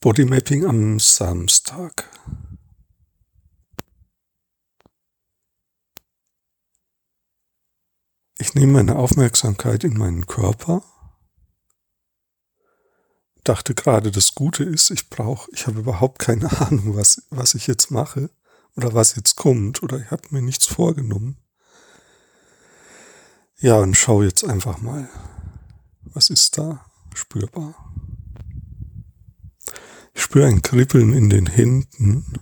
Bodymapping am Samstag. Ich nehme meine Aufmerksamkeit in meinen Körper. Dachte gerade, das Gute ist, ich brauche, ich habe überhaupt keine Ahnung, was, was ich jetzt mache oder was jetzt kommt oder ich habe mir nichts vorgenommen. Ja, und schau jetzt einfach mal, was ist da spürbar. Spüre ein Kribbeln in den Händen.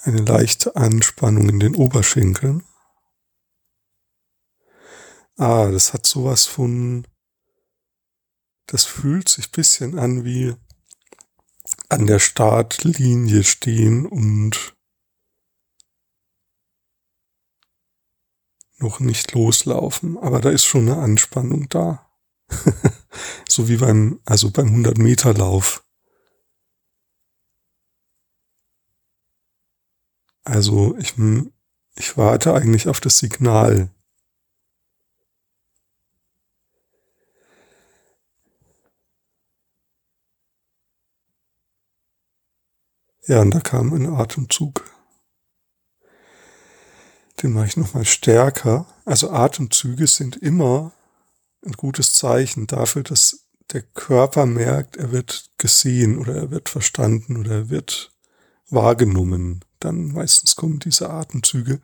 Eine leichte Anspannung in den Oberschenkeln. Ah, das hat sowas von, das fühlt sich bisschen an wie an der Startlinie stehen und noch nicht loslaufen, aber da ist schon eine Anspannung da. so wie beim, also beim 100 Meter Lauf. Also ich, ich warte eigentlich auf das Signal. Ja, und da kam ein Atemzug den mache ich nochmal stärker. Also Atemzüge sind immer ein gutes Zeichen dafür, dass der Körper merkt, er wird gesehen oder er wird verstanden oder er wird wahrgenommen. Dann meistens kommen diese Atemzüge.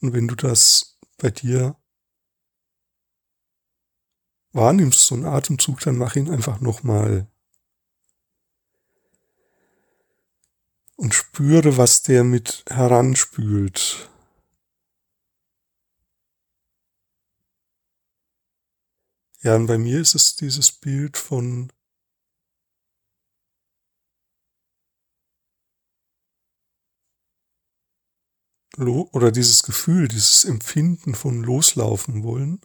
Und wenn du das bei dir wahrnimmst, so einen Atemzug, dann mach ihn einfach nochmal. Und spüre, was der mit heranspült. Ja, und bei mir ist es dieses Bild von oder dieses Gefühl, dieses Empfinden von loslaufen wollen.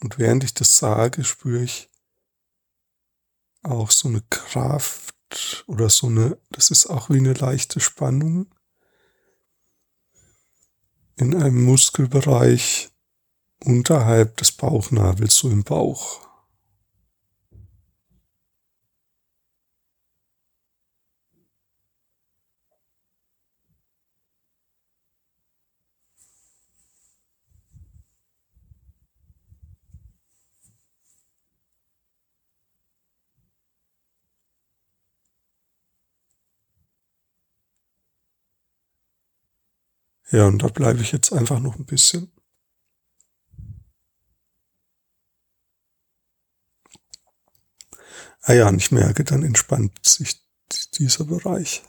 Und während ich das sage, spüre ich auch so eine Kraft oder so eine, das ist auch wie eine leichte Spannung in einem Muskelbereich unterhalb des Bauchnabels, so im Bauch. Ja, und da bleibe ich jetzt einfach noch ein bisschen. Ah ja, und ich merke, dann entspannt sich dieser Bereich.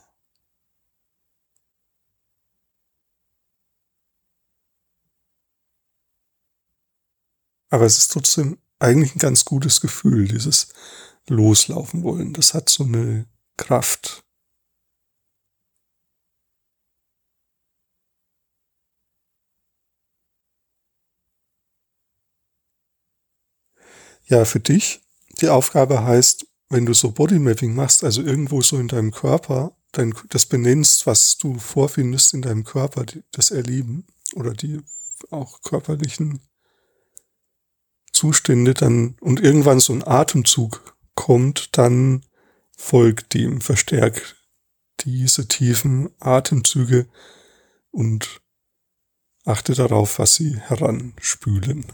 Aber es ist trotzdem eigentlich ein ganz gutes Gefühl, dieses Loslaufen wollen. Das hat so eine Kraft. Ja, für dich, die Aufgabe heißt, wenn du so Bodymapping machst, also irgendwo so in deinem Körper, dein, das benennst, was du vorfindest in deinem Körper, das Erleben oder die auch körperlichen Zustände, dann und irgendwann so ein Atemzug kommt, dann folgt dem, verstärkt diese tiefen Atemzüge und achte darauf, was sie heranspülen.